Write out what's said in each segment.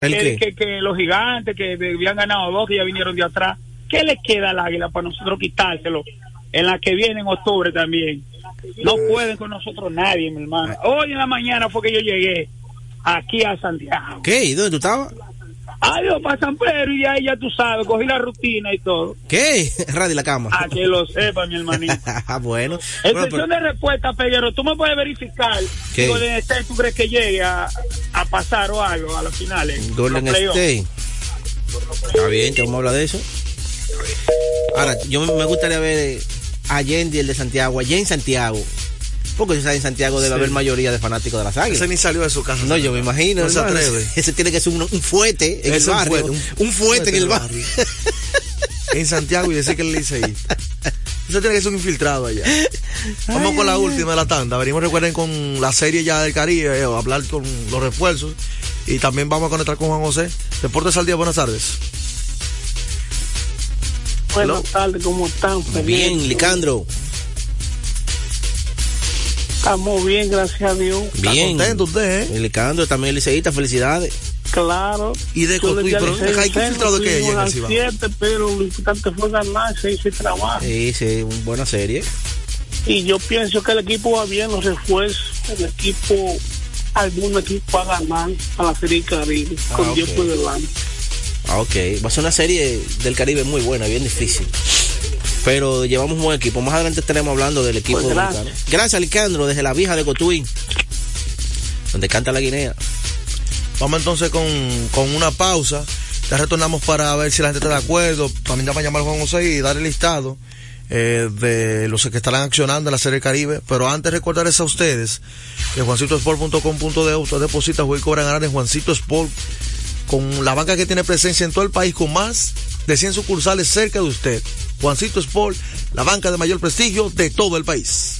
que, que, que, los gigantes que habían ganado dos que ya vinieron de atrás, ¿qué le queda al águila para nosotros quitárselo? En la que viene en octubre también. No pueden con nosotros nadie, mi hermano. Hoy en la mañana fue que yo llegué aquí a Santiago. ¿Qué? ¿Y dónde tú estabas? Adiós, para San Pedro y ahí ya tú sabes, cogí la rutina y todo. ¿Qué? Radio la cama. A que lo sepa, mi hermanito. Ah, bueno. En Bueno, cuestión pero- de respuesta, Peguero, tú me puedes verificar ¿Qué? si Golden State tú crees que llegue a, a pasar o algo a las finales. Golden los? State. Está bien, te vamos a hablar de eso. Ahora, yo me gustaría ver a Yendi, el de Santiago, allá en Santiago. Porque si está en Santiago debe Sí. haber mayoría de fanáticos de las águilas. Ese ni salió de su casa. No, yo me imagino. No se atreve. Ese tiene que ser un, un fuete en Es el un barrio. fuete, un, un fuete en el barrio. en Santiago y decir que él dice ahí. Eso tiene que ser un infiltrado allá. Vamos Ay, con la ay, última de la tanda. Venimos, recuerden, con la serie ya del Caribe, eh, a hablar con los refuerzos. Y también vamos a conectar con Juan José. Deportes al día, buenas tardes. Buenas tardes, ¿cómo están? Bien, Licandro. Estamos bien, gracias a Dios. Bien. contento usted, ¿eh? Licandro, también liceísta, felicidades. Claro. Y de Cotuí, pero hay que seis, infiltrado que fuimos hay en el al Cibao. siete, pero lo importante fue ganar, se hizo el trabajo. Sí, sí, una buena serie. Y yo pienso que el equipo va bien, los refuerzos, el equipo, algún equipo va a ganar a la Serie Caribe, Ah, con ok. Dios por delante. Ah, ok. Va a ser una serie del Caribe muy buena, bien difícil. Pero llevamos un buen equipo. Más adelante estaremos hablando del equipo Pues gracias. dominicano. Gracias, Licandro, desde la vieja de Cotuí, donde canta la Guinea. Vamos entonces con, con una pausa. Ya retornamos para ver si la gente está de acuerdo. También ya va a llamar a Juan José y dar el listado eh, de los que estarán accionando en la Serie Caribe. Pero antes recordarles a ustedes que juancitosport.com.de usted deposita, juega y cobra ganar en Juancito Sport con la banca que tiene presencia en todo el país con más de 100 sucursales cerca de usted. Juancito Sport, la banca de mayor prestigio de todo el país.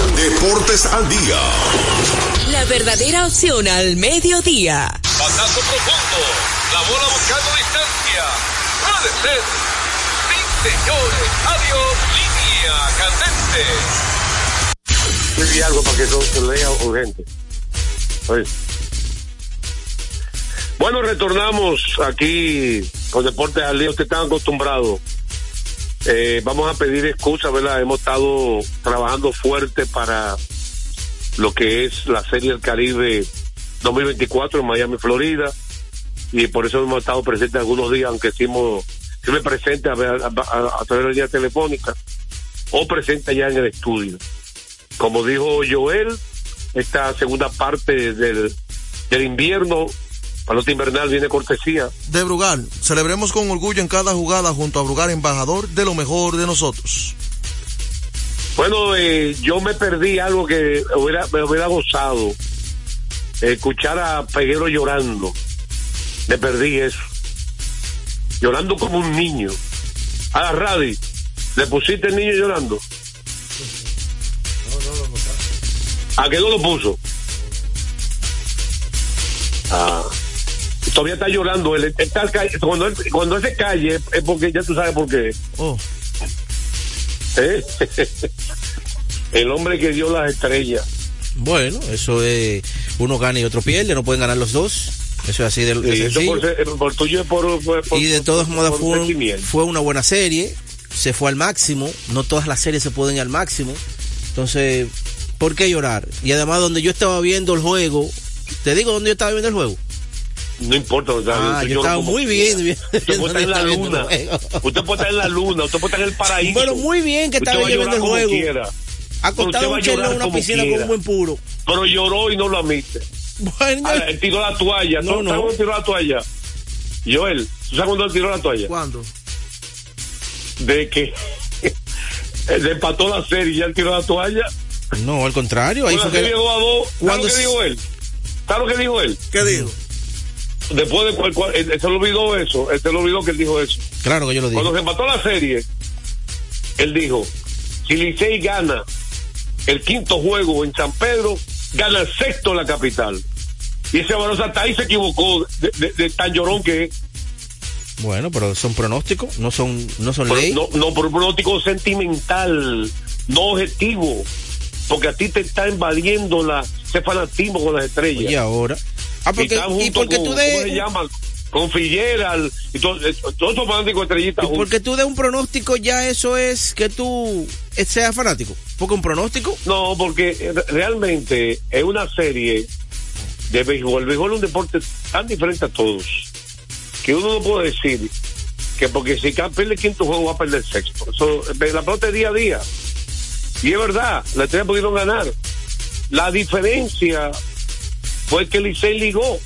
Deportes al día. La verdadera opción al mediodía. Batazo profundo. La bola buscando distancia. Puede ser. Sí, señores. Adiós. Línea candente. Escribí algo para que eso se lea urgente. Oye. Bueno, retornamos aquí con Deportes al Día. Ustedes están acostumbrados. Eh, vamos a pedir excusas, ¿verdad? Hemos estado trabajando fuerte para lo que es la Serie del Caribe 2024 en Miami, Florida. Y por eso hemos estado presentes algunos días, aunque hicimos, me presente a, a, a- través de la línea telefónica o presente allá en el estudio. Como dijo Joel, esta segunda parte del, del invierno, pelota invernal viene cortesía De Brugal, celebremos con orgullo en cada jugada junto a Brugal, embajador de lo mejor de nosotros. Bueno, eh, yo me perdí algo que hubiera, me hubiera gozado. Escuchar a Peguero llorando. Me perdí eso. Llorando como un niño. A la radio. ¿Le pusiste el niño llorando? ¿A qué no lo puso? Ah. Todavía está llorando él. Está cuando, él, cuando él se calle es porque ya tú sabes por qué. Oh. ¿Eh? El hombre que dio las estrellas. Bueno, eso es. Uno gana y otro pierde, no pueden ganar los dos. Eso es así de, de Y eso por, ser- por tuyo por, por- y de todos modos fue, un- fue una buena serie, se fue al máximo, no todas las series se pueden ir al máximo, entonces, ¿por qué llorar? Y además donde yo estaba viendo el juego, te digo dónde yo estaba viendo el juego. No importa. o sea, Ah, yo estaba como muy bien. Usted puede estar en la luna. Usted puede estar en la luna. Usted puede estar en el paraíso. Bueno, muy bien que estaba viendo el juego. quiera. Acostado un chelo en una como piscina con quiera. un buen puro. Pero lloró y no lo admite. Bueno, Ahora, él tiró la toalla. No, ¿Tú no. sabes cuándo tiró la toalla? Joel, ¿tú sabes cuándo tiró la toalla? ¿Cuándo? De que él empató la serie y ya él tiró la toalla. no, al contrario, ahí Con fue que... 2 a 2. ¿Sabes lo que dijo él? ¿Sabes lo que dijo él? ¿Qué dijo? Después de cual, cual- él, él se le olvidó eso. Él se le olvidó que él dijo eso. Claro que yo lo dije. Cuando se empató la serie, él dijo, si Licey gana el quinto juego en San Pedro, gana el sexto en la capital. Y ese Barosa hasta ahí se equivocó de, de- de tan llorón que es. Bueno, pero son pronósticos, no son, no son ley. no, no por un pronóstico sentimental, no objetivo. Porque a ti te está invadiendo la, ese fanatismo con las estrellas. Y ahora. Ah, porque, y, porque con, tú ¿cómo se de... llaman? Con Figueral y todo- eh, todos esos fanáticos de estrellitas Y porque tú de un pronóstico ya eso es que tú seas fanático. Porque un pronóstico, No, porque realmente es una serie de béisbol. El béisbol es un deporte tan diferente a todos que uno no puede decir que porque si pierde el quinto juego va a perder el sexto. Eso, eh, la pelota es día a día. Y es verdad, la estrella pudieron ganar. La diferencia fue que Licey ligó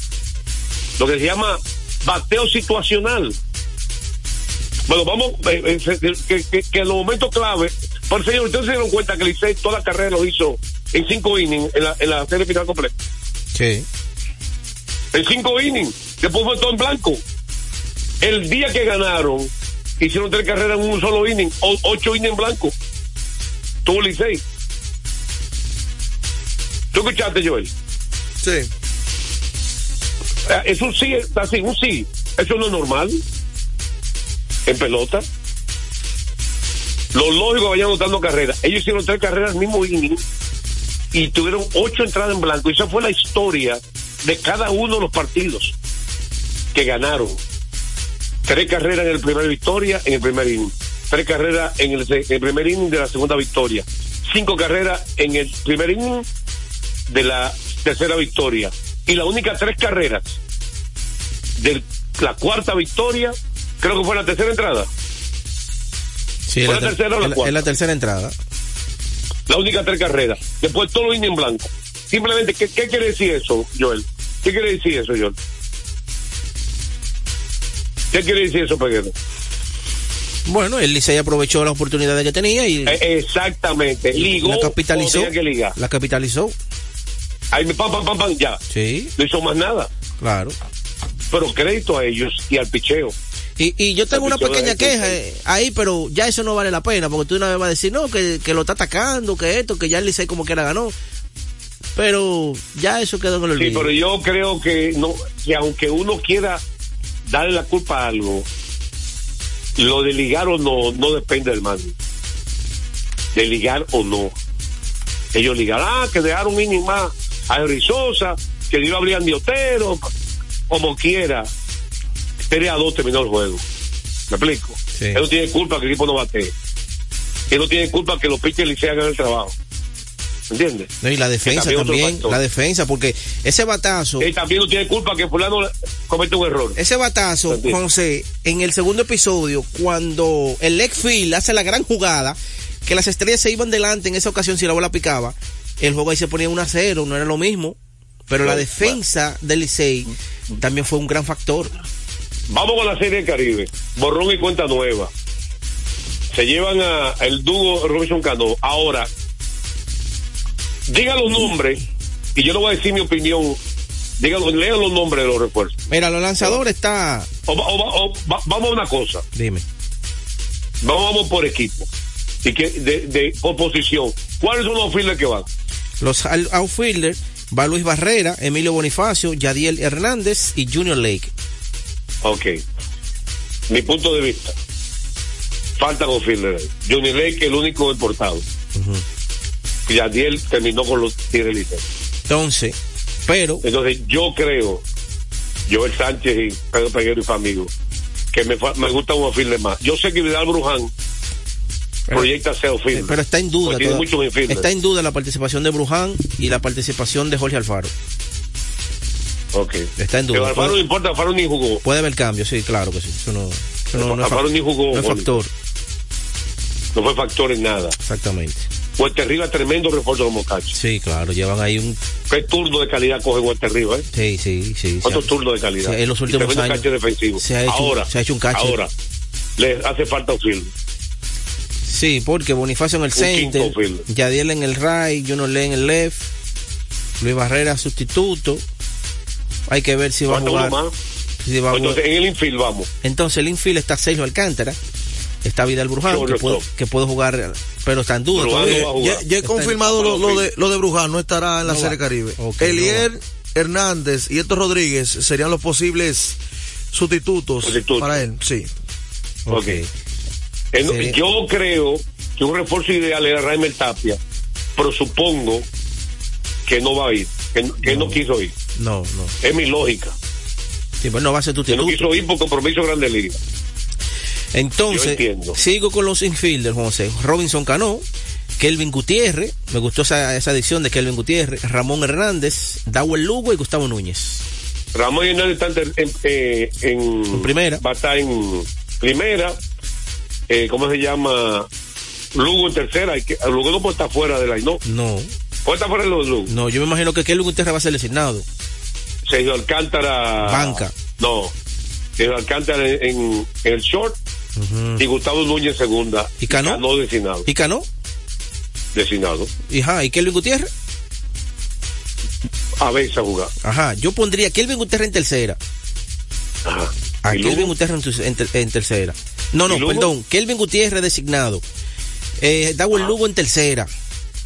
lo que se llama bateo situacional. Bueno, vamos, eh, eh, se- que, que, que en los momentos clave, por señor, ustedes se dieron cuenta que Licey toda la carrera lo hizo en cinco innings en la, en la serie final completa. sí. En cinco innings, después fue todo en blanco. El día que ganaron, hicieron tres carreras en un solo inning, o- ocho innings en blanco. Tuvo Licey. ¿Tú escuchaste, Joel? Sí. Eh, Es un sí, está así, un sí. Eso no es normal. En pelota. Lo lógico vayan anotando carreras. Ellos hicieron tres carreras al mismo inning y tuvieron ocho entradas en blanco. Esa fue la historia de cada uno de los partidos que ganaron. Tres carreras en el primer victoria, en el primer inning. Tres carreras en el, en el primer inning de la segunda victoria. Cinco carreras en el primer inning de la tercera victoria. Y la única tres carreras de la cuarta victoria, creo que fue la tercera entrada. Sí, ¿Fue la la ter- tercera o la es la- cuarta? es la tercera entrada. La única tres carreras. Después todo lo en blanco. Simplemente, ¿qué, qué quiere decir eso, Joel? ¿Qué quiere decir eso, Joel? ¿Qué quiere decir eso, Peguero? Bueno, el Licey aprovechó las oportunidades que tenía y Eh, exactamente. Ligó. la capitalizó. que ligar. La capitalizó. Ahí, pam, pam, pam, pam, ya. Sí, No hizo más nada. claro. Pero crédito a ellos y al picheo. Y, y yo tengo una pequeña queja eh, ahí, pero ya eso no vale la pena, porque tú una vez vas a decir, no, que, que lo está atacando, que esto, que ya el Licey como quiera ganó. Pero ya eso quedó en el Sí, olvido. pero yo creo que no, que aunque uno quiera darle la culpa a algo, lo de ligar o no, no depende del mando. De ligar o no. Ellos ligaron, ah, que dejaron un inning más a Henry Sosa, que dio a Brian Diotero, como quiera. 3 a 2 terminó el juego. ¿Me explico? Sí. Él no tiene culpa que el equipo no bate. Él no tiene culpa que los pitchers le hagan el trabajo. ¿Entiendes? No, y la defensa también la defensa, porque ese batazo, Él también no tiene culpa que fulano comete un error. ese batazo. José, en el segundo episodio, cuando el leg field hace la gran jugada, que las estrellas se iban delante en esa ocasión si la bola picaba, el juego ahí se ponía 1 a 0, no era lo mismo. Pero la Bueno, defensa del Licey también fue un gran factor. Vamos con la serie del Caribe. Borrón y cuenta nueva. Se llevan a el dúo Robinson Cano. Ahora, diga los nombres, y yo no voy a decir mi opinión. Dígalo, lean los nombres de los refuerzos. Mira, los lanzadores está... O o o vamos a una cosa. Dime. Vamos, vamos por equipo. Y que de, de por posición. ¿Cuáles son los files que van? Los out- outfielders, Va Luis Barrera, Emilio Bonifacio, Yadiel Hernández y Junior Lake. Ok. Mi punto de vista. Falta con fielder. Johnny Lake el único importado. Y Yadiel terminó con los Tigres. Entonces, pero Entonces yo creo, Joel Sánchez y Pedro Peguero y Famigo, que me, me gusta un fielder más. Yo sé que Vidal Bruján proyecta ser fielder. pero está en duda. Tiene muchos está en duda la participación de Bruján y la participación de Jorge Alfaro. Ok. Está en duda. Pero Alfaro no importa, Alfaro ni jugó. puede haber cambio, sí, claro que sí. Eso no, eso no, no Alfaro ni jugó. no es factor. No fue factor en nada. Exactamente. Huerta Riva, tremendo refuerzo de los muchachos. Sí, claro, llevan ahí un... ¿Qué turno de calidad coge Huerta Riva? Eh? Sí, sí, sí. ¿Cuántos turnos de calidad? En los últimos años defensivo. se ha hecho- ahora, se ha hecho un cache. Ahora, le hace falta un field. Sí, porque Bonifacio en el center. Yadiel en el right, Juno Lee en el left, Luis Barrera sustituto. Hay que ver si va a jugar. uno más. si va a Entonces, jugar. en el infield vamos. Entonces el infield está Sergio Alcántara, está Vidal Bruján, que puede, que puede jugar, pero está en duda todavía. no. Ya, ya he Está en- confirmado lo, lo de, lo de Bruján, no estará en la No Serie va. Caribe. Elier no Hernández y Héctor Rodríguez serían los posibles sustitutos, Sustitutos. para él, sí. Ok. En- Yo creo que un refuerzo ideal era Raimel Tapia, pero supongo que no va a ir, que, no- que no quiso ir. No, no. Es mi lógica. Sí, pues no va a ser Que no sustituto. quiso ir por compromiso de Grande Liga. Entonces, sigo con los infielders, José. Robinson Cano, Kelvin Gutiérrez, me gustó esa, esa adición de Kelvin Gutiérrez, Ramón Hernández, Dawel Lugo y Gustavo Núñez. Ramón Hernández está en, en, eh, en- En primera. Va a estar en primera. Eh, ¿Cómo se llama? Lugo en tercera. Que, Lugo no puede estar fuera de la. No, No, puede estar fuera de los Lugo. no, yo me imagino que Kelvin Gutiérrez va a ser designado. Sergio Alcántara. Banca. No. Sergio Alcántara en, en- en el short y Gustavo Núñez en segunda. ¿Y Cano? No designado. ¿Y Cano? Designado. ¿Y, ajá, ¿y Kelvin Gutiérrez? A veces a jugar. Ajá, yo pondría Kelvin Gutiérrez en tercera. Ajá. A ¿Y Kelvin Lugo? Gutiérrez en, en en tercera. No, no, perdón. Kelvin Gutiérrez designado. Eh, Dawel Lugo en tercera.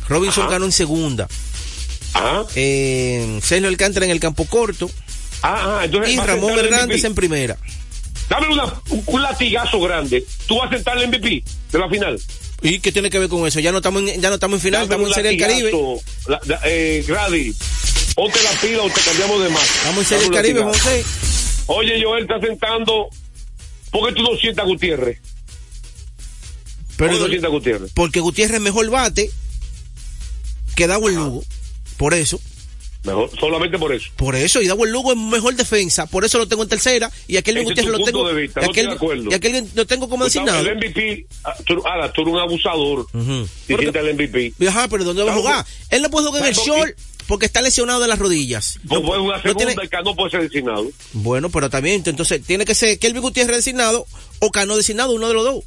Robinson Ajá. Cano en segunda. Ajá. Eh, Sergio Alcántara en el campo corto. Ah, ah, entonces Y Ramón Hernández en primera. Dame una- un, un latigazo grande. Tú vas a sentar el MVP de la final. ¿Y qué tiene que ver con eso? Ya no estamos en, ya no estamos en final, Dame estamos en Serie del Caribe. latigazo. La- la- eh, Grady, ponte la pila o te cambiamos de más. Estamos en Serie del Caribe. José. Oye, Joel está sentando. ¿Por qué tú no sientas a Gutiérrez? ¿Por Pero qué no sientas a Gutiérrez? porque Gutiérrez es mejor bate que Dawel Lugo. Por eso, Mejor, solamente por eso. por eso. Y Dawel Lugo es mejor defensa. Por eso lo tengo en tercera. Y aquel Ese es Gutiérrez lo tengo. de vista, y no aquel, de acuerdo. y aquel lo tengo como Gustavo, designado. El MVP, ah, tú, ahora, tú eres un abusador. Ujú. Si sientas el MVP. Ajá, pero ¿dónde va a jugar? Él no puede jugar en el short porque está lesionado de las rodillas. No puede jugar no segunda tiene- y Cano puede ser designado. Bueno, pero también, entonces, tiene que ser Kelvin Gutiérrez designado o Cano designado, uno de los dos.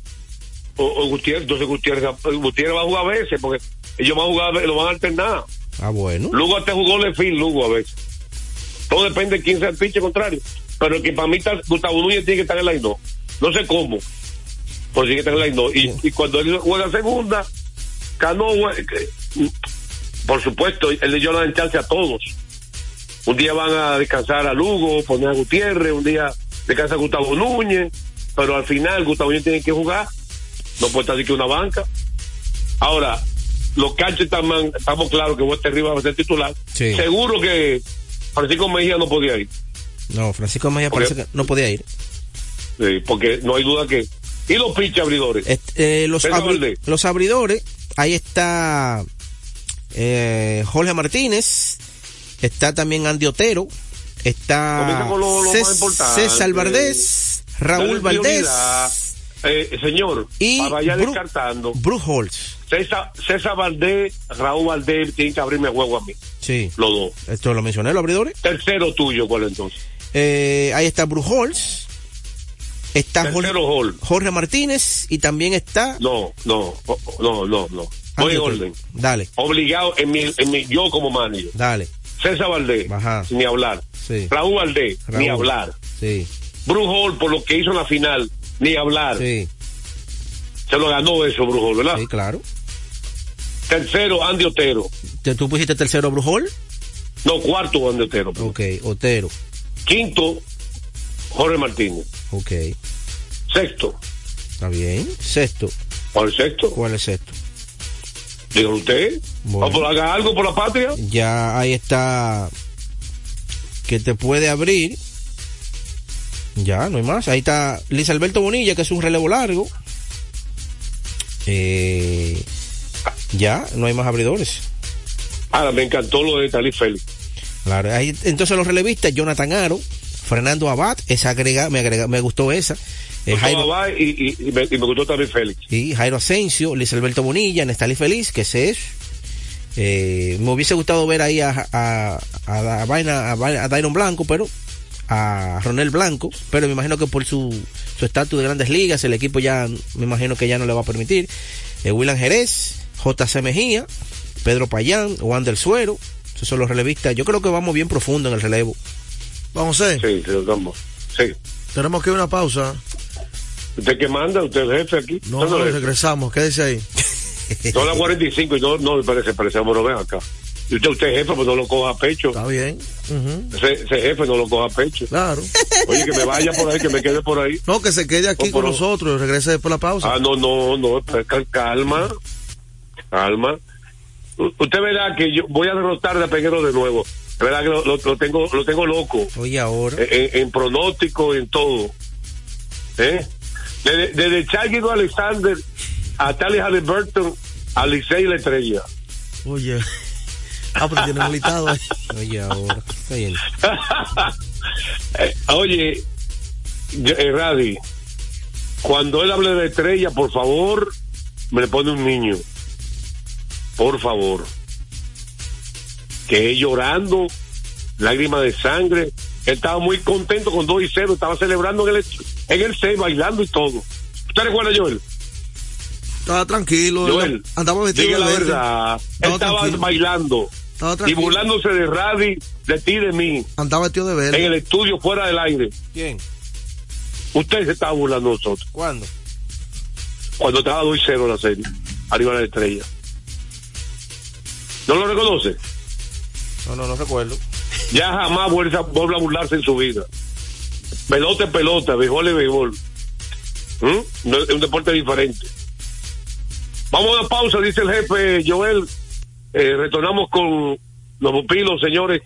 O, o Gutiérrez, entonces Gutiérrez, Gutiérrez va a jugar a veces porque ellos van a jugar, lo van a alternar. Ah, bueno. Lugo te jugó Lefil, Lugo a veces. Todo depende de quién sea el pinche contrario. Pero el que para mí está, Gustavo Núñez tiene que estar en la no. No sé cómo. Pero tiene que estar en la no. Y, y cuando él juega segunda, Cano, por supuesto, él le dio la chance a todos. Un día van a descansar a Lugo, poner a Gutiérrez, un día descansa a Gustavo Núñez, pero al final Gustavo Núñez tiene que jugar. No puede estar así que una banca. Ahora, los canchos estamos, estamos claros que Huerta Rivas va a ser titular. Sí. Seguro que Francisco Mejía no podía ir. No, Francisco Mejía Porque- parece que no podía ir. Sí, porque no hay duda que. ¿Y los pinches abridores? Este, eh, abri- los abridores, ahí está eh, Jorge Martínez, está también Andy Otero, está lo-. César Valdés, Raúl Valdés. Eh, señor, y para vaya Bru- descartando. Bruce Holtz. César, César Valdés, Raúl Valdés, tienen que abrirme juego a mí. Sí, Los dos. esto lo mencioné, los abridores. Tercero tuyo, ¿cuál entonces? Eh, ahí está Bruce Holtz, está Jorge. Jorge Martínez y también está No, no, no, no, no. Voy Andy en orden. Dale, Obligado en mi, en mi, yo como manager. dale, César Valdés, Ajá. ni hablar. sí, Raúl Valdés, ni hablar. sí, Hall, por lo que hizo en la final, ni hablar. sí, Se lo ganó eso, Hall, ¿verdad? sí, claro. Tercero, Andy Otero. ¿Tú pusiste tercero Hall? No, cuarto Juan de Otero. Ok, Otero. Quinto, Jorge Martínez. Ok, Sexto, está bien. Sexto. ¿cuál es sexto? ¿Cuál es sexto? Diga usted. Bueno. Vamos, haga algo por la patria. Ya ahí está. Que te puede abrir. Ya, no hay más. Ahí está Luis Alberto Bonilla, que es un relevo largo. Eh, ya, no hay más abridores. Ahora, me encantó lo de Talí Félix. Claro, ahí, entonces los relevistas, Jonathan Aro, Fernando Abad, esa agrega, me agrega, me gustó esa. Eh, Jairo, Abad y, y- y me, y me gustó también Félix. y Jairo Asensio, Luis Alberto Bonilla, Nestalí Feliz, que ese es. Eh, me hubiese gustado ver ahí a, a, a, a, Vaina- a, a Dairon Blanco, pero a Ronel Blanco, pero me imagino que por su su estatus de grandes ligas, el equipo ya, me imagino que ya no le va a permitir. Eh, William Jerez, JC Mejía, Pedro Payán, Juan del Suero, esos son los relevistas. Yo creo que vamos bien profundo en el relevo. Vamos a Sí, sí, vamos. Sí. Tenemos que ir a una pausa. ¿Usted qué manda? ¿Usted es el jefe aquí? No, no, el regresamos. Quédese ahí. jefe? Son las 45 y no, no, parece, parece, bueno, ven acá. Y usted, usted es jefe, pues no lo coja a pecho. Está bien. Ese, ese jefe no lo coja a pecho. Claro. Oye, que me vaya por ahí, que me quede por ahí. No, que se quede aquí Oh, con pero- nosotros. Regrese después de la pausa. Ah, no, no, no, pues, cal- calma, calma. U- Usted verá que yo voy a derrotar de Peguero de nuevo. Es verdad que lo, lo- lo tengo, lo tengo loco. Oye, ahora. En, en pronóstico, en todo. ¿Eh? Desde, desde Charguido Alexander a Tally Halliburton, a Licey la estrella. Oye. Ah, pues tiene un listado ahí. Oye, ahora. Eh, Oye, yo- eh, Radi, cuando él hable de estrella, por favor, me le pone un niño. Por favor. Que es llorando, lágrimas de sangre. Él estaba muy contento con 2 y 0, estaba celebrando en el, en el 6, bailando y todo. ¿Usted recuerda, Joel? Estaba tranquilo. Joel, Andaba vestido la verde. verdad. Él Estaba estaba tranquilo. bailando Estaba y burlándose de Radi, de ti y de mí, Andaba vestido de verde. en el estudio fuera del aire. ¿Quién? Usted se estaba burlando de nosotros. ¿Cuándo? cuando estaba 2 y 0 la serie, arriba de la estrella. ¿No lo reconoce? No, no, no recuerdo. Ya jamás vuelve a, burlarse en su vida. Pelota es pelota, béisbol es béisbol. ¿Mm? Es un deporte diferente. Vamos a una pausa, dice el jefe Joel. Eh, retornamos con los pupilos, señores.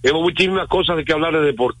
Tenemos muchísimas cosas de que hablar de deporte.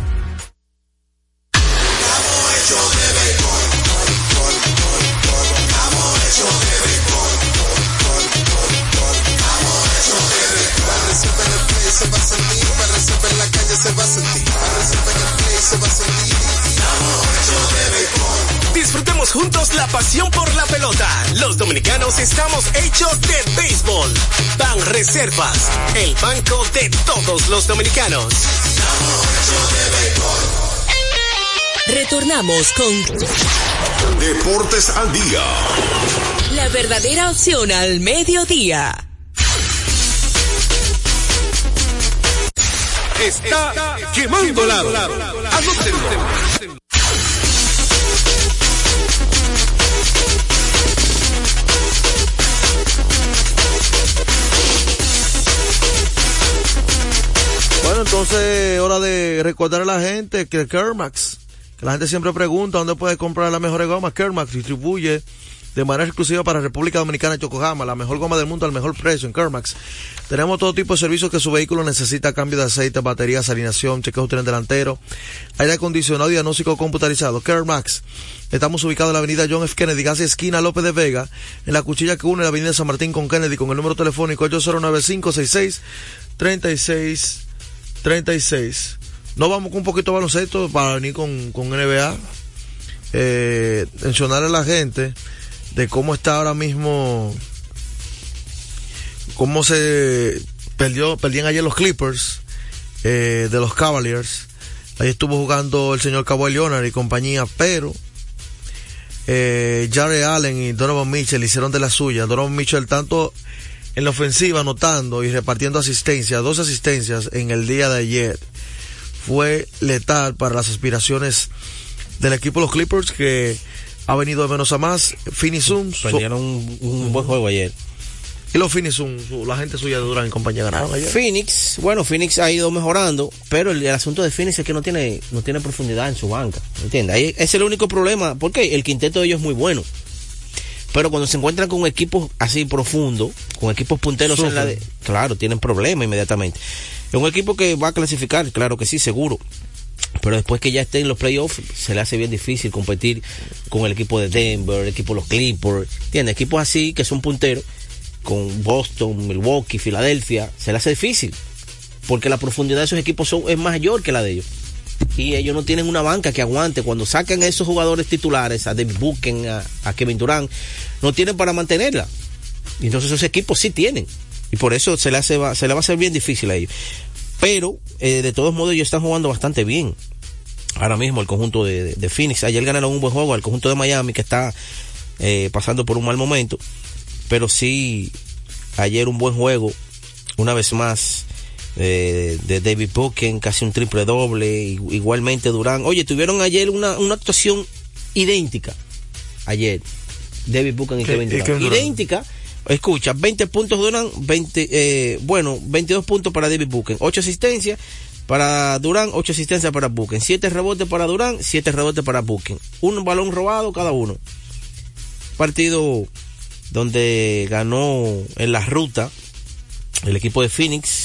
Juntos la pasión por la pelota. Los dominicanos estamos hechos de béisbol. Ban Reservas, el banco de todos los dominicanos. Retornamos con Deportes al día. la verdadera opción al mediodía. Está quemando lado. Entonces hora de recordar a la gente que Kermax, que la gente siempre pregunta dónde puede comprar las mejores gomas. Kermax distribuye de manera exclusiva para República Dominicana Yokohama, la mejor goma del mundo al mejor precio en Kermax. Tenemos todo tipo de servicios que su vehículo necesita, cambio de aceite, baterías, alineación, chequeo tren delantero, aire acondicionado y diagnóstico computarizado. Kermax. Estamos ubicados en la avenida John F. Kennedy, casi esquina López de Vega, en la cuchilla que une la avenida San Martín con Kennedy, con el número telefónico 809566 36 36. No vamos con un poquito de baloncesto para venir con, con NBA. Eh, a la gente de cómo está ahora mismo, cómo se perdió, perdían ayer los Clippers eh, de los Cavaliers. Ahí estuvo jugando el señor Kawhi Leonard y compañía, pero eh, Jared Allen y Donovan Mitchell hicieron de la suya. Donovan Mitchell tanto en la ofensiva anotando y repartiendo asistencias, dos asistencias en el día de ayer, fue letal para las aspiraciones del equipo de los Clippers que ha venido de menos a más. Perdieron un, un buen juego ayer. Y los Phoenix Suns, la gente suya de Durán y compañía ganaron ayer. Phoenix, bueno, Phoenix ha ido mejorando, pero el, el asunto de Phoenix es que no tiene, no tiene profundidad en su banca. ¿Entiendes? Ahí es el único problema, porque el quinteto de ellos es muy bueno. Pero cuando se encuentran con equipos así profundos, con equipos punteros en la de, claro, tienen problemas inmediatamente. Es un equipo que va a clasificar, claro que sí, seguro. Pero después que ya esté en los playoffs, se le hace bien difícil competir con el equipo de Denver, el equipo de los Clippers, ¿entiendes? Equipos así que son punteros, con Boston, Milwaukee, Filadelfia, se le hace difícil. Porque la profundidad de esos equipos son, es mayor que la de ellos. Y ellos no tienen una banca que aguante. Cuando sacan a esos jugadores titulares, a David a, Kevin Durant, no tienen para mantenerla. Y entonces esos equipos sí tienen. Y por eso se le, se le va a hacer bien difícil a ellos. Pero, eh, de todos modos, ellos están jugando bastante bien. Ahora mismo el conjunto de, de, de Phoenix. Ayer ganaron un buen juego al conjunto de Miami que está eh, pasando por un mal momento. Pero sí, ayer un buen juego. Una vez más. Eh, de David Buchen, casi un triple doble, igualmente Durán. Oye, tuvieron ayer una, una actuación idéntica. Ayer, David Buchen y Kevin Durant. Idéntica. Escucha, 20 puntos Durán, 20, eh, bueno, 22 puntos para David Buchen, 8 asistencias para Durán, 8 asistencias para Buchen, 7 rebotes para Durán, 7 rebotes para Buchen. Un balón robado cada uno. Partido donde ganó en la ruta el equipo de Phoenix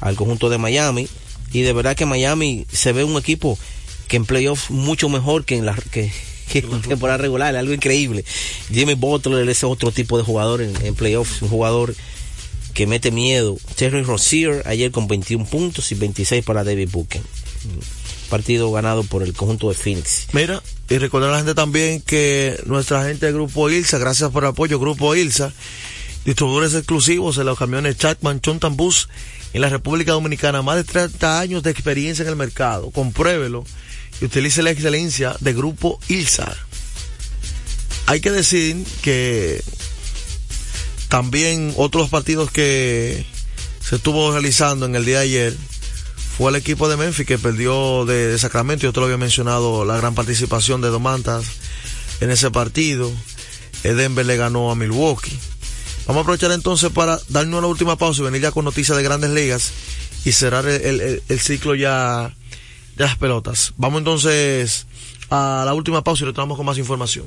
al conjunto de Miami y de verdad que Miami se ve un equipo que en playoffs mucho mejor que en la que, temporada regular, algo increíble. Jimmy Butler es otro tipo de jugador en, playoffs, un jugador que mete miedo. Terry Rozier ayer con 21 puntos y 26 para David Buchen. Partido ganado por el conjunto de Phoenix. Mira, y recordar a la gente también que nuestra gente del Grupo ILSA, gracias por el apoyo, Grupo ILSA, distribuidores exclusivos en los camiones Chapman, Chontan Bus en la República Dominicana, más de 30 años de experiencia en el mercado. Compruébelo y utilice la excelencia de Grupo ILSA. Hay que decir que también otros partidos que se estuvo realizando en el día de ayer fue el equipo de Memphis que perdió de, de Sacramento. Yo te lo había mencionado, la gran participación de Domantas en ese partido. Denver le ganó a Milwaukee. Vamos a aprovechar entonces para darnos una última pausa y venir ya con noticias de grandes ligas y cerrar el, ciclo ya de las pelotas. Vamos entonces a la última pausa y retornamos con más información.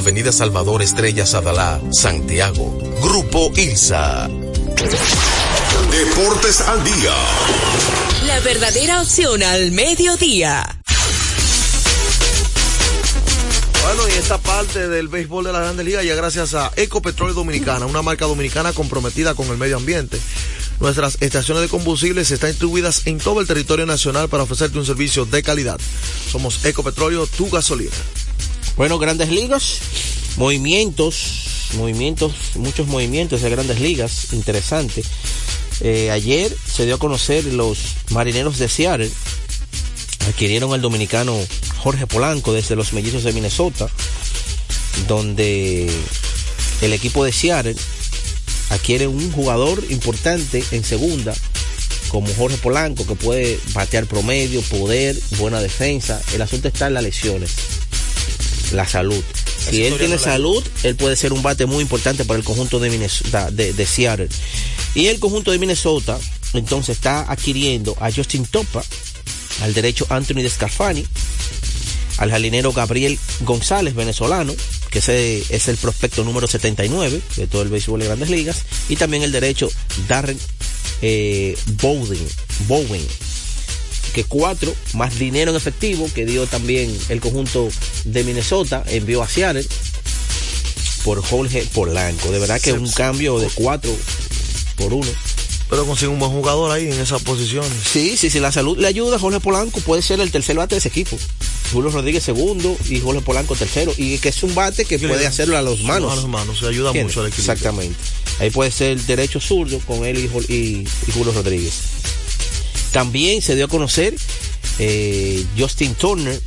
Avenida Salvador Estrellas Adalá, Santiago. Grupo ILSA. Deportes al día. La verdadera opción al mediodía. Bueno, y esta parte del béisbol de la Grandes Ligas ya gracias a Ecopetróleo Dominicana, una marca dominicana comprometida con el medio ambiente. Nuestras estaciones de combustibles están distribuidas en todo el territorio nacional para ofrecerte un servicio de calidad. Somos Ecopetróleo, tu gasolina. Bueno, grandes ligas, movimientos, movimientos, muchos movimientos de grandes ligas, interesante. Eh, ayer se dio a conocer los marineros de Seattle adquirieron al dominicano Jorge Polanco desde los mellizos de Minnesota, donde el equipo de Seattle adquiere un jugador importante en segunda, como Jorge Polanco, que puede batear promedio, poder, buena defensa. El asunto está en las lesiones, la salud. Si él tiene salud, él puede ser un bate muy importante para el conjunto de, Minnesota, de, de Seattle. Y el conjunto de Minnesota, entonces, está adquiriendo a Justin Topa, al derecho Anthony Descafani, al jalinero Gabriel González, venezolano, que ese es el prospecto número 79 de todo el béisbol de grandes ligas, y también el derecho Darren eh, Bowden, Bowen, que cuatro, más dinero en efectivo que dio también el conjunto de Minnesota, envió a Seattle por Jorge Polanco. De verdad que es un cambio de cuatro por uno. Pero consigue un buen jugador ahí en esa posición. Sí, sí, si la salud le ayuda, Jorge Polanco puede ser el tercer bate de ese equipo. Julio Rodríguez segundo y Jorge Polanco tercero. Y que es un bate que puede hacerlo a los manos. A los manos, se ayuda ¿Entiendes? mucho al equipo. Exactamente. Ahí puede ser el derecho zurdo con él y- y Julio Rodríguez. También se dio a conocer eh, Justin Turner.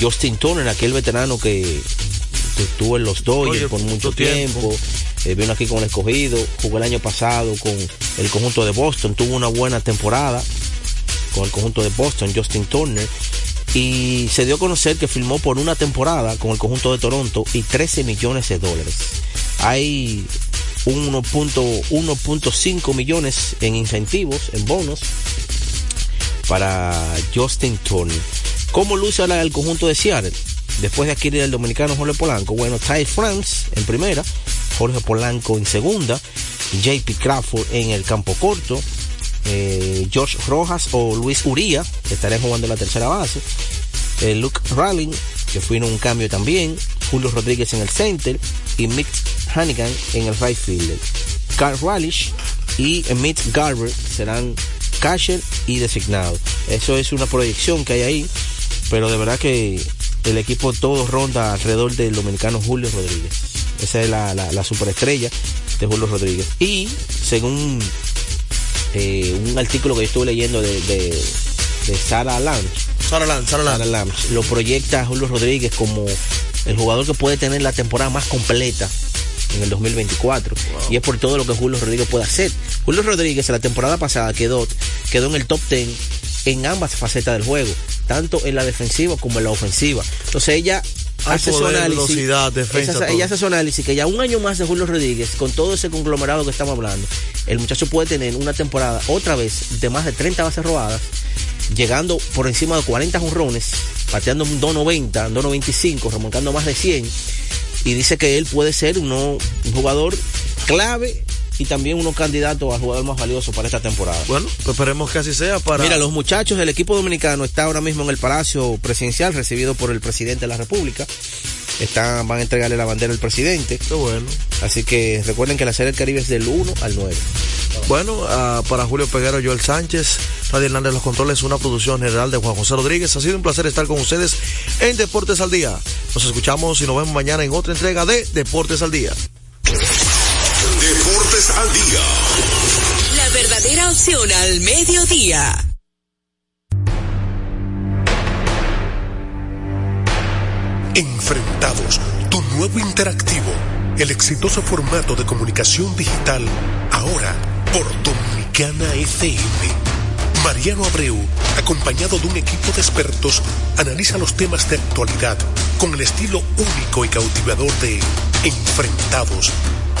Justin Turner, aquel veterano que, estuvo en los Dodgers Oye, por mucho mucho tiempo. tiempo. Eh, vino aquí con el escogido, jugó el año pasado con el conjunto de Boston, tuvo una buena temporada con el conjunto de Boston, Justin Turner. Y se dio a conocer que firmó por una temporada con el conjunto de Toronto y 13 millones de dólares. Hay 1.1.5 millones en incentivos, en bonos, para Justin Turner. ¿Cómo luce ahora el conjunto de Seattle? Después de adquirir el dominicano Jorge Polanco, bueno, Ty France en primera, Jorge Polanco en segunda, JP Crawford en el campo corto, eh, George Rojas o Luis Uría, que estarían jugando en la tercera base, eh, Luke Ralling, que fue en un cambio también, Julio Rodríguez en el center y Mick Hannigan en el right fielder. Carl Ralish y Mitch Garber serán catcher y designado. Eso es una proyección que hay ahí, pero de verdad que el equipo todo ronda alrededor del dominicano Julio Rodríguez. Esa es la, la, la superestrella de Julio Rodríguez. Y según eh, un artículo que estuve leyendo de, de Sara Lange, Sara Lange, Sara Lange. Lange, lo proyecta Julio Rodríguez como el jugador que puede tener la temporada más completa en el 2024 y es por todo lo que Julio Rodríguez puede hacer. Julio Rodríguez la temporada pasada quedó, quedó en el top 10 en ambas facetas del juego, tanto en la defensiva como en la ofensiva. Entonces ella hace su análisis. defensa, esa- ella hace su análisis que ya un año más de Julio Rodríguez, con todo ese conglomerado que estamos hablando, el muchacho puede tener una temporada otra vez de más de 30 bases robadas, llegando por encima de 40 jonrones, pateando un 290, 295, remolcando más de 100. Y dice que él puede ser uno- un jugador clave y también uno candidato al jugador más valioso para esta temporada. Bueno, pues esperemos que así sea para. Mira, los muchachos del equipo dominicano está ahora mismo en el Palacio Presidencial, recibido por el presidente de la República. Están, van a entregarle la bandera al presidente. Qué bueno. Así que recuerden que la serie del Caribe es del 1 al 9. Bueno, ah, para Julio Peguero, Joel Sánchez, Radio Hernández Los Controles, una producción general de Juan José Rodríguez. Ha sido un placer estar con ustedes en Deportes al Día. Nos escuchamos y nos vemos mañana en otra entrega de Deportes al Día. Deportes al día. La verdadera opción al mediodía. Enfrentados, tu nuevo interactivo, el exitoso formato de comunicación digital, ahora por Dominicana FM. Mariano Abreu, acompañado de un equipo de expertos, analiza los temas de actualidad con el estilo único y cautivador de Enfrentados,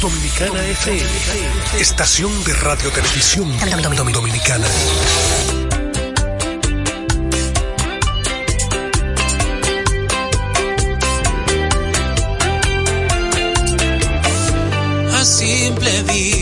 Dominicana FM, estación de radio televisión dominicana. a simple vista.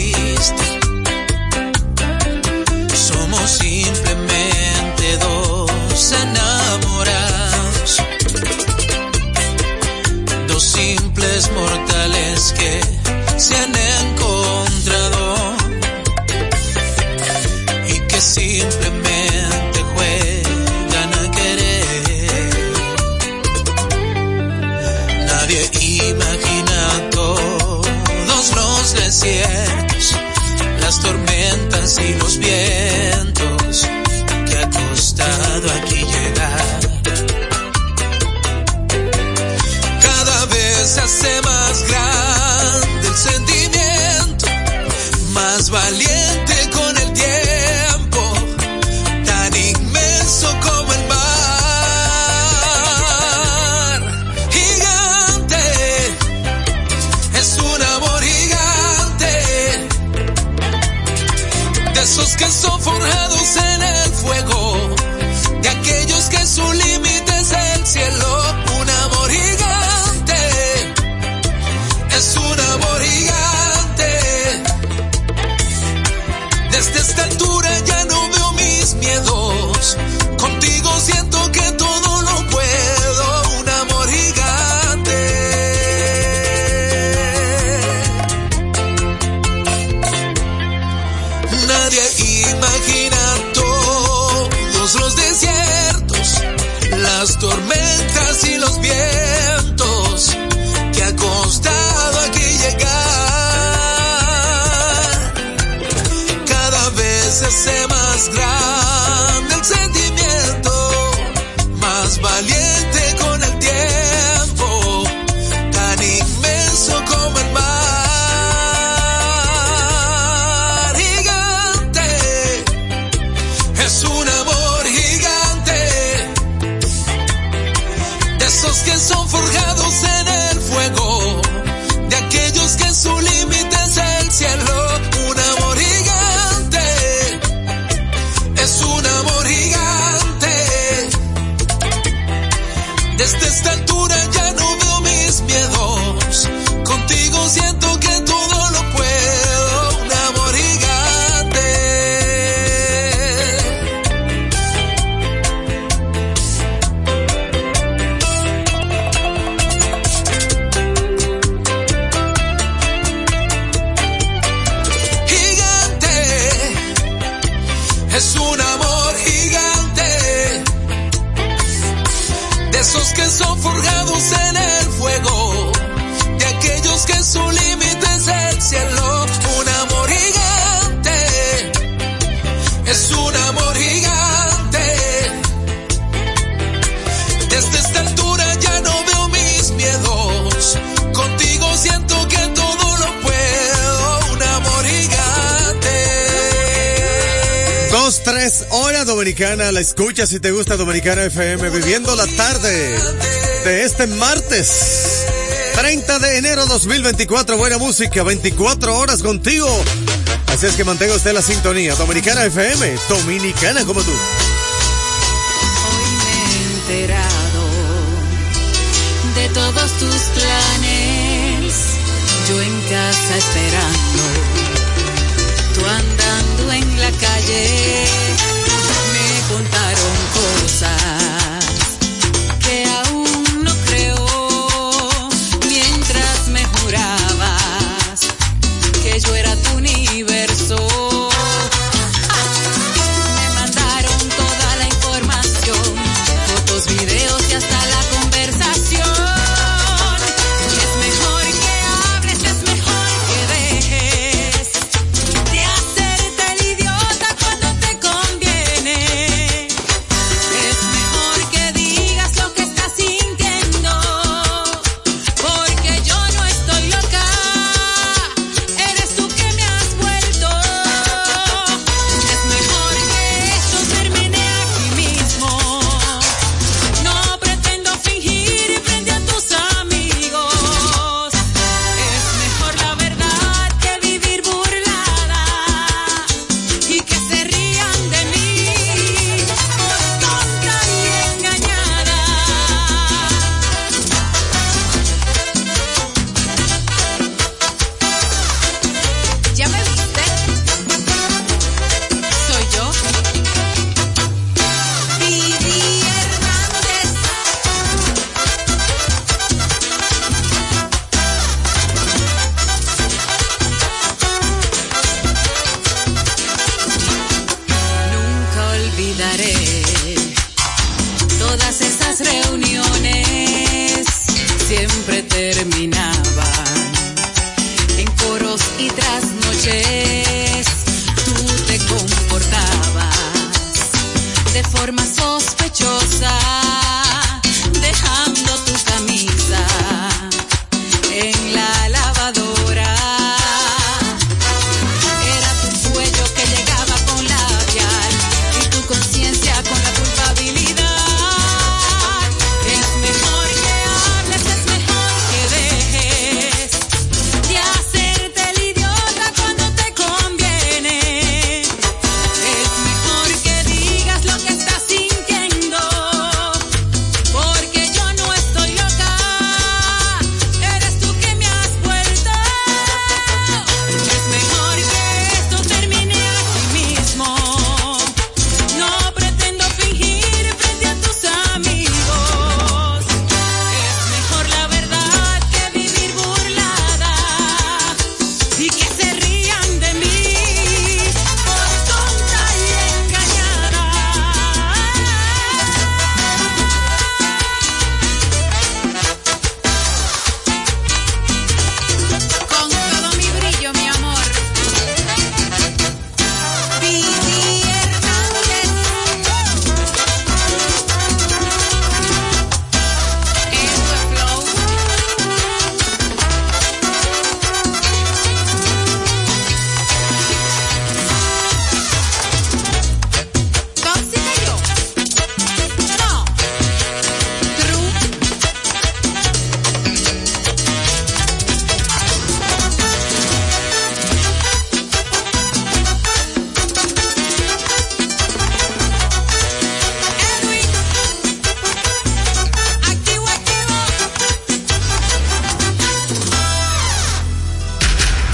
Tormentas y ya no veo mis miedos, contigo siento que todo lo puedo, un amor gigante. Nadie imagina todos los desiertos, las tormentas y los vientos Dominicana, la escucha si te gusta Dominicana FM, viviendo la tarde de este martes 30 de enero 2024, buena música, 24 horas contigo. Así es que mantenga usted la sintonía. Dominicana FM, dominicana como tú. enterado de todos tus planes. Yo en casa esperando, tú andando en la calle. Contaron cosas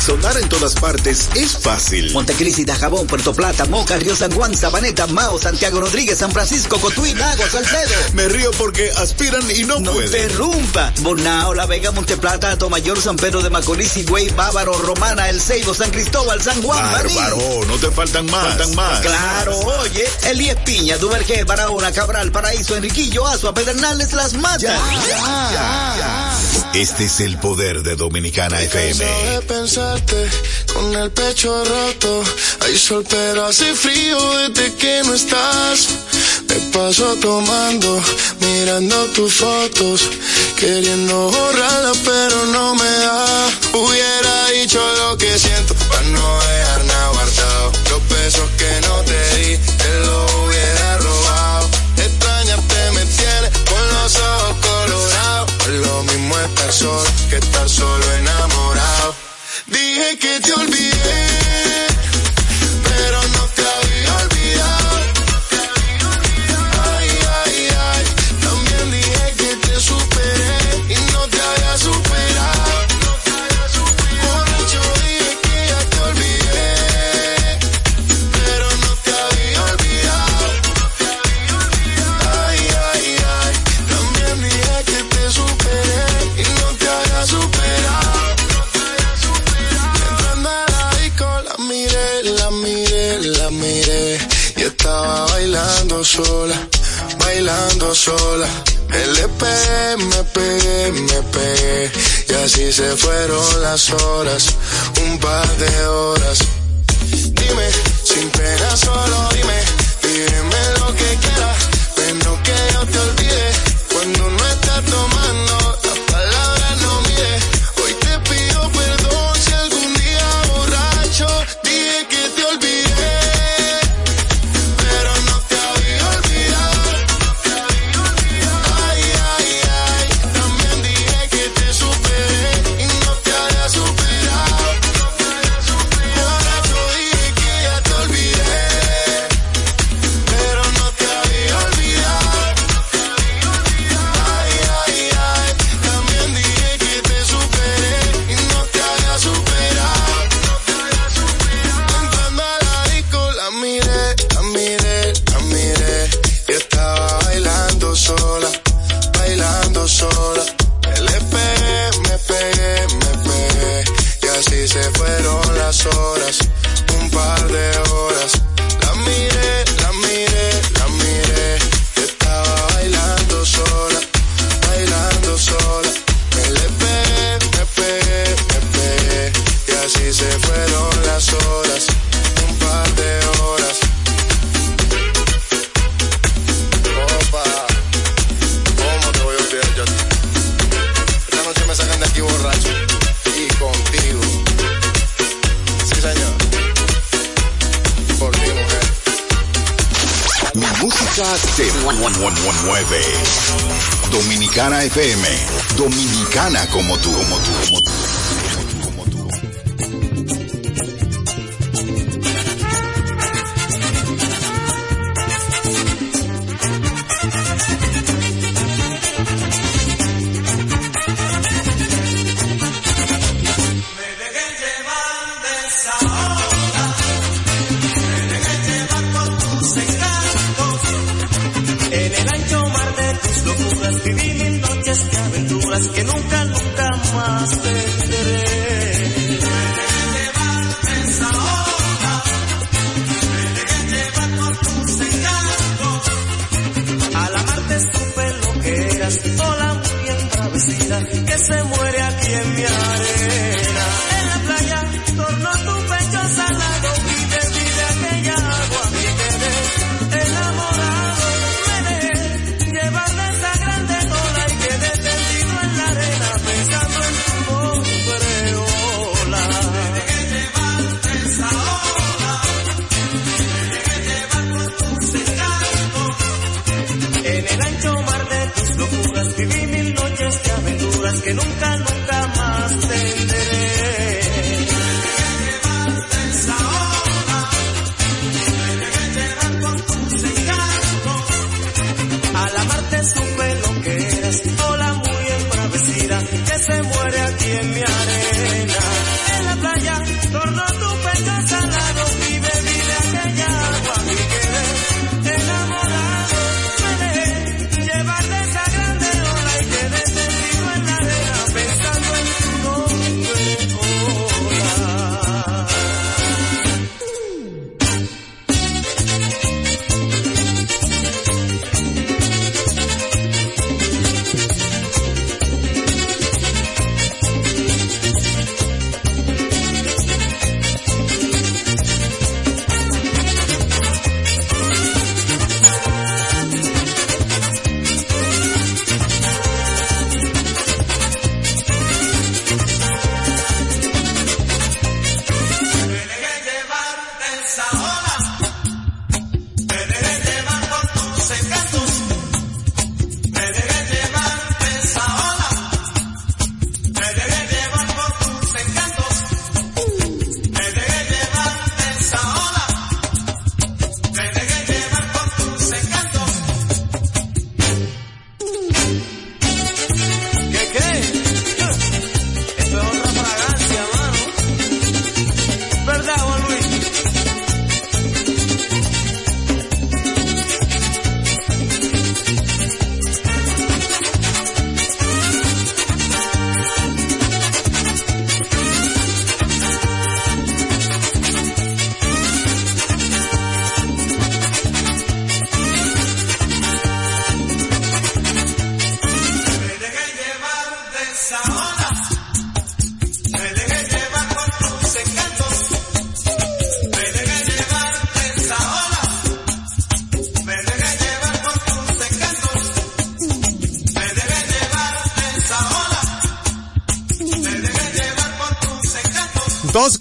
Sonar en todas partes es fácil. Montecristi, Dajabón, Puerto Plata, Moca, Río San Juan, Sabaneta, Mao, Santiago Rodríguez, San Francisco, Cotuí, Nago, Salcedo. Me río porque aspiran y no, No pueden. interrumpa. Bonao, La Vega, Monteplata, Atomayor, San Pedro de Macorís, Higüey, Bávaro, Romana, El Ceibo, San Cristóbal, San Juan. Bárbaro, no te faltan más. Faltan más. Claro, oye, Elías Piña, Duvergé, Barahona, Cabral, Paraíso, Enriquillo, Azua, Pedernales, Las Matas. Este es el poder de Dominicana FM. Con el pecho roto. Hay sol, pero hace frío desde que no estás. Me paso tomando, mirando tus fotos, queriendo borrarlas, pero no me da. Hubiera dicho lo que siento para no dejar nada guardado. Los besos que no te di, te los hubiera robado. Extrañarte me tiene con los ojos colorados. Lo mismo estar sol que bebecita. Dije que te olvidé. quedó sola. LP, me pegué, me pegué. Y así se fueron las horas, un par de horas. Dime, sin pena, solo dime, dime lo que quieras.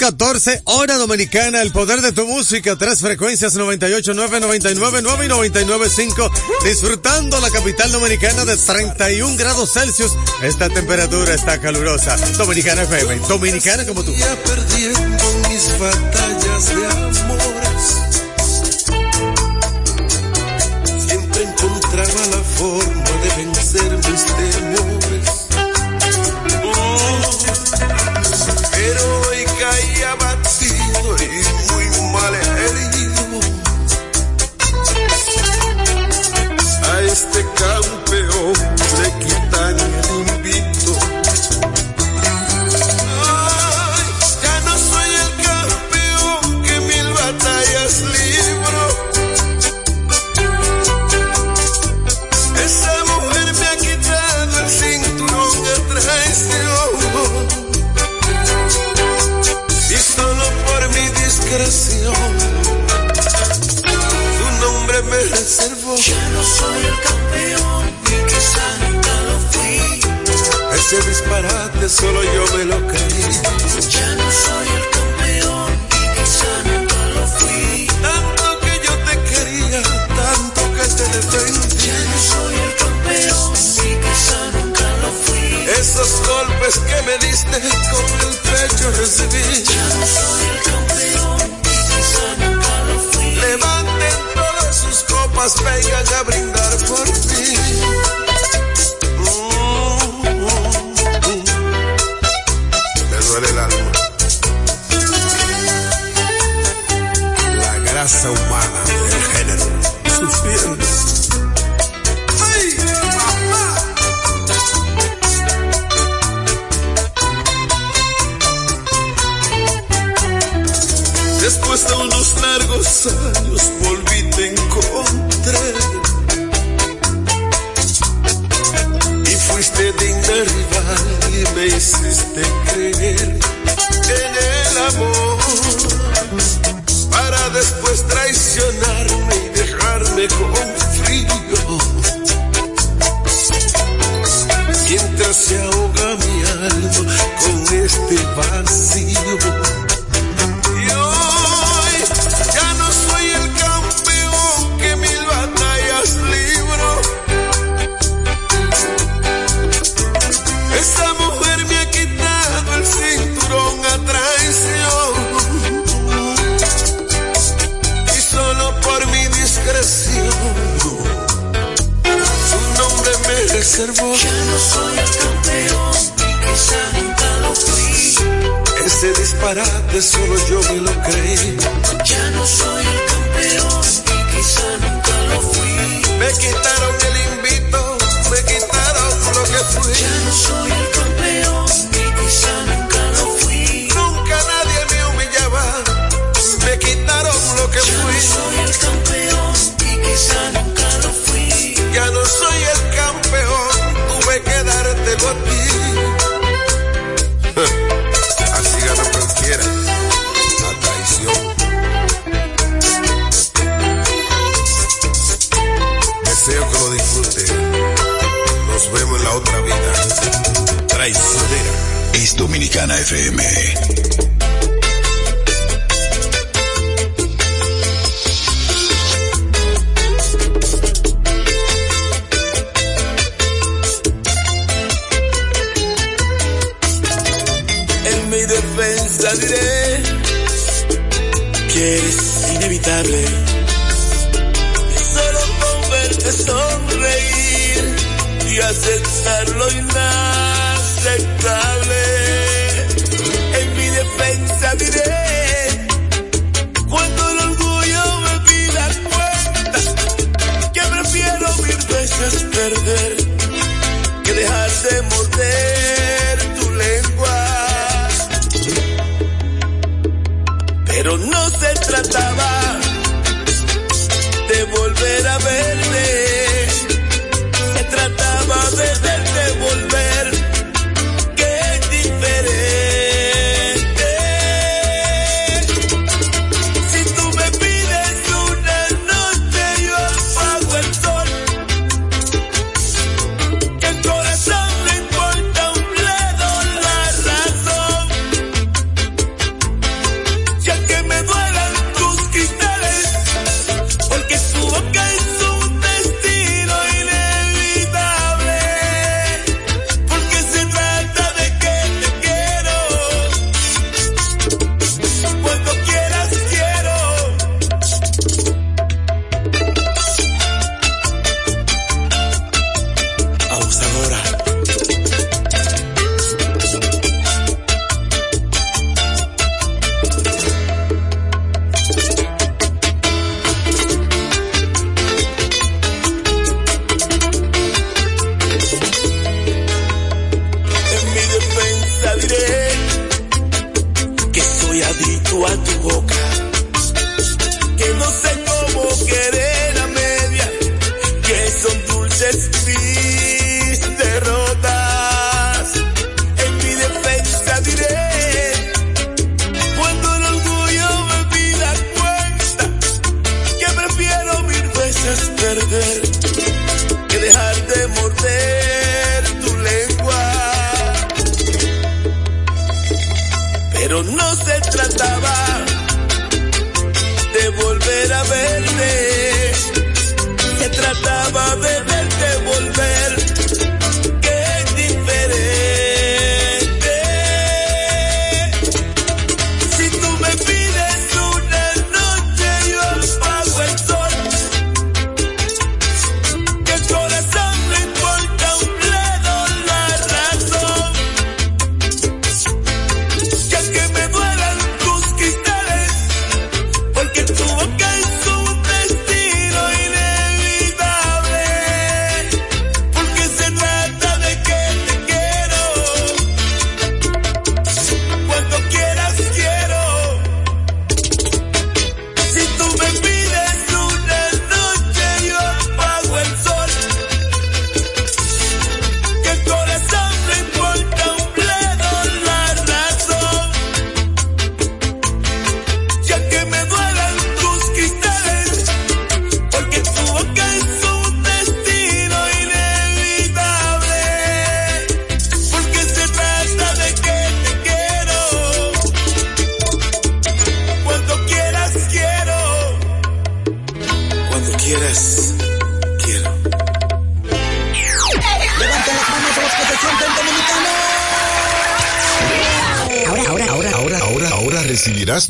14, hora dominicana, el poder de tu música, tres frecuencias 98, 9, 99, 9 y 99, 5, disfrutando la capital dominicana de 31 grados Celsius. Esta temperatura está calurosa. Dominicana FM, dominicana como tú. Ese disparate solo yo me lo creí. Ya no soy el campeón y quizá nunca lo fui. Tanto que yo te quería, tanto que te defendí. Ya no soy el campeón y quizá nunca lo fui. Esos golpes que me diste con el pecho recibí. Ya no soy el campeón y quizá nunca lo fui. Levanten todas sus copas, vengan a brindar por ti. so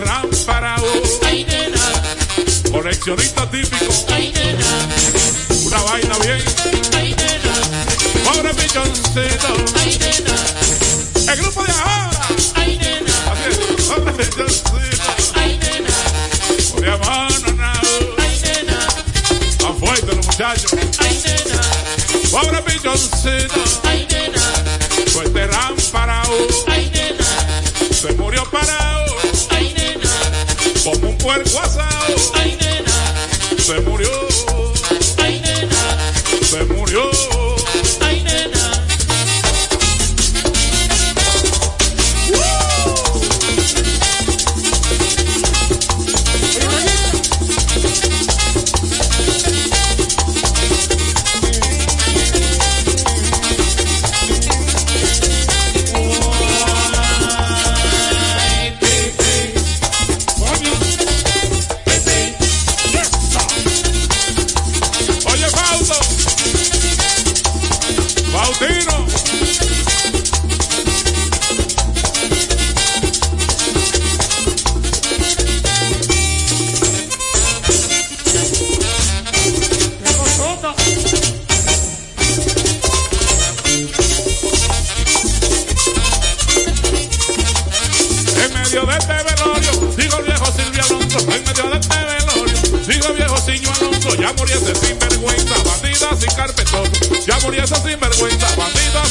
ramparao. Ay, nena. Coleccionista típico. Ay, nena. Una vaina bien. Ay, nena. Pobre pichoncito. Ay, nena. El grupo de ahora. Ay, nena. Así es. Pobre pichoncito. Ay, nena. Pobre mano, no. Ay, nena. Más fuerte los muchachos. Ay, nena. Pobre pichoncito. What's up?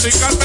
musical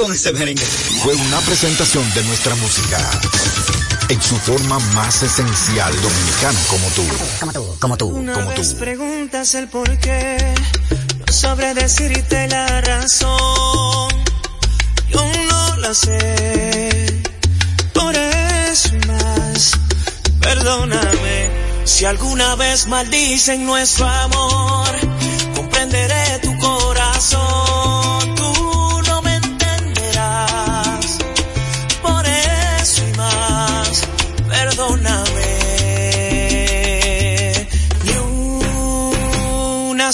con ese merengue. Fue una presentación de nuestra música en su forma más esencial dominicano como tú. Como tú, como tú, Una como tú. vez preguntas el por qué, no sabré decirte la razón. Yo no la sé, por eso y más. Perdóname si alguna vez maldicen nuestro amor.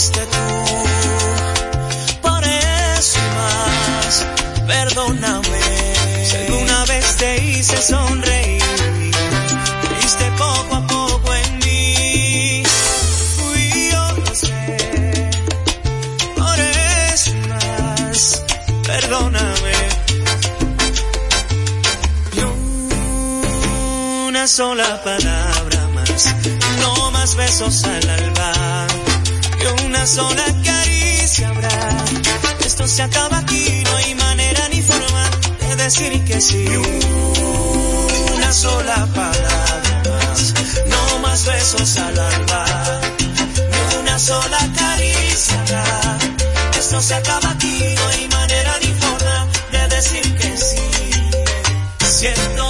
fuiste. Por eso más, perdóname. Si alguna vez te hice sonreír, creíste poco a poco en mí. Fui yo, lo sé. Por eso más, perdóname. Y una sola palabra más, no más besos al alba, una sola caricia habrá. Esto se acaba aquí, no hay manera ni forma de decir que sí. Una sola palabra más, no más besos al alba, una sola caricia habrá. Esto se acaba aquí, no hay manera ni forma de decir que sí. Siento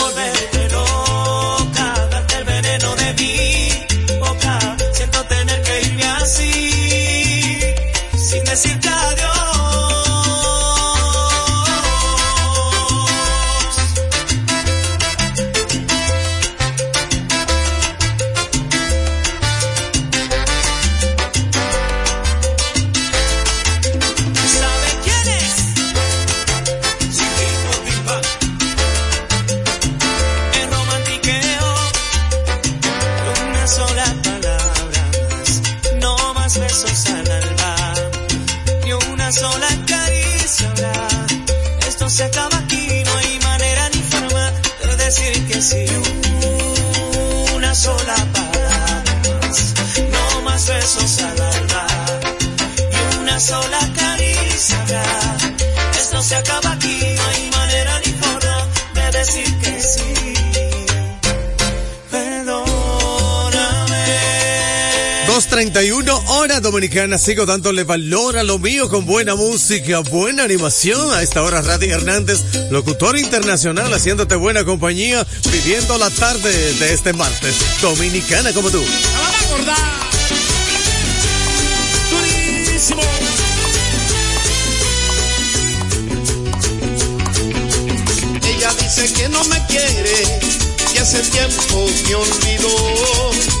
2.31 hora dominicana, sigo dándole valor a lo mío con buena música, buena animación. A esta hora, Radi Hernández, locutor internacional, haciéndote buena compañía, viviendo la tarde de este martes. Dominicana como tú. Ella dice que no me quiere, que hace tiempo me olvidó.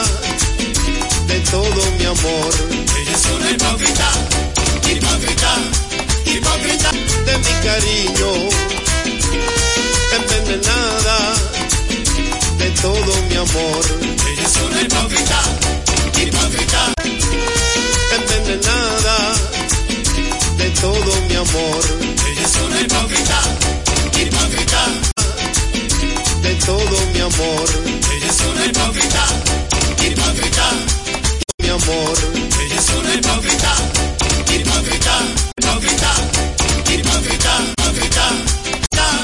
todo mi amor. Ella es una hipócrita, hipócrita, hipócrita de mi cariño, envenenada de todo mi amor. Ella es una hipócrita, hipócrita, envenenada de todo mi amor. Ella es una hipócrita, hipócrita de todo mi amor. Ella es una hipócrita, hipócrita amor. Ella es una hipócrita, hipócrita.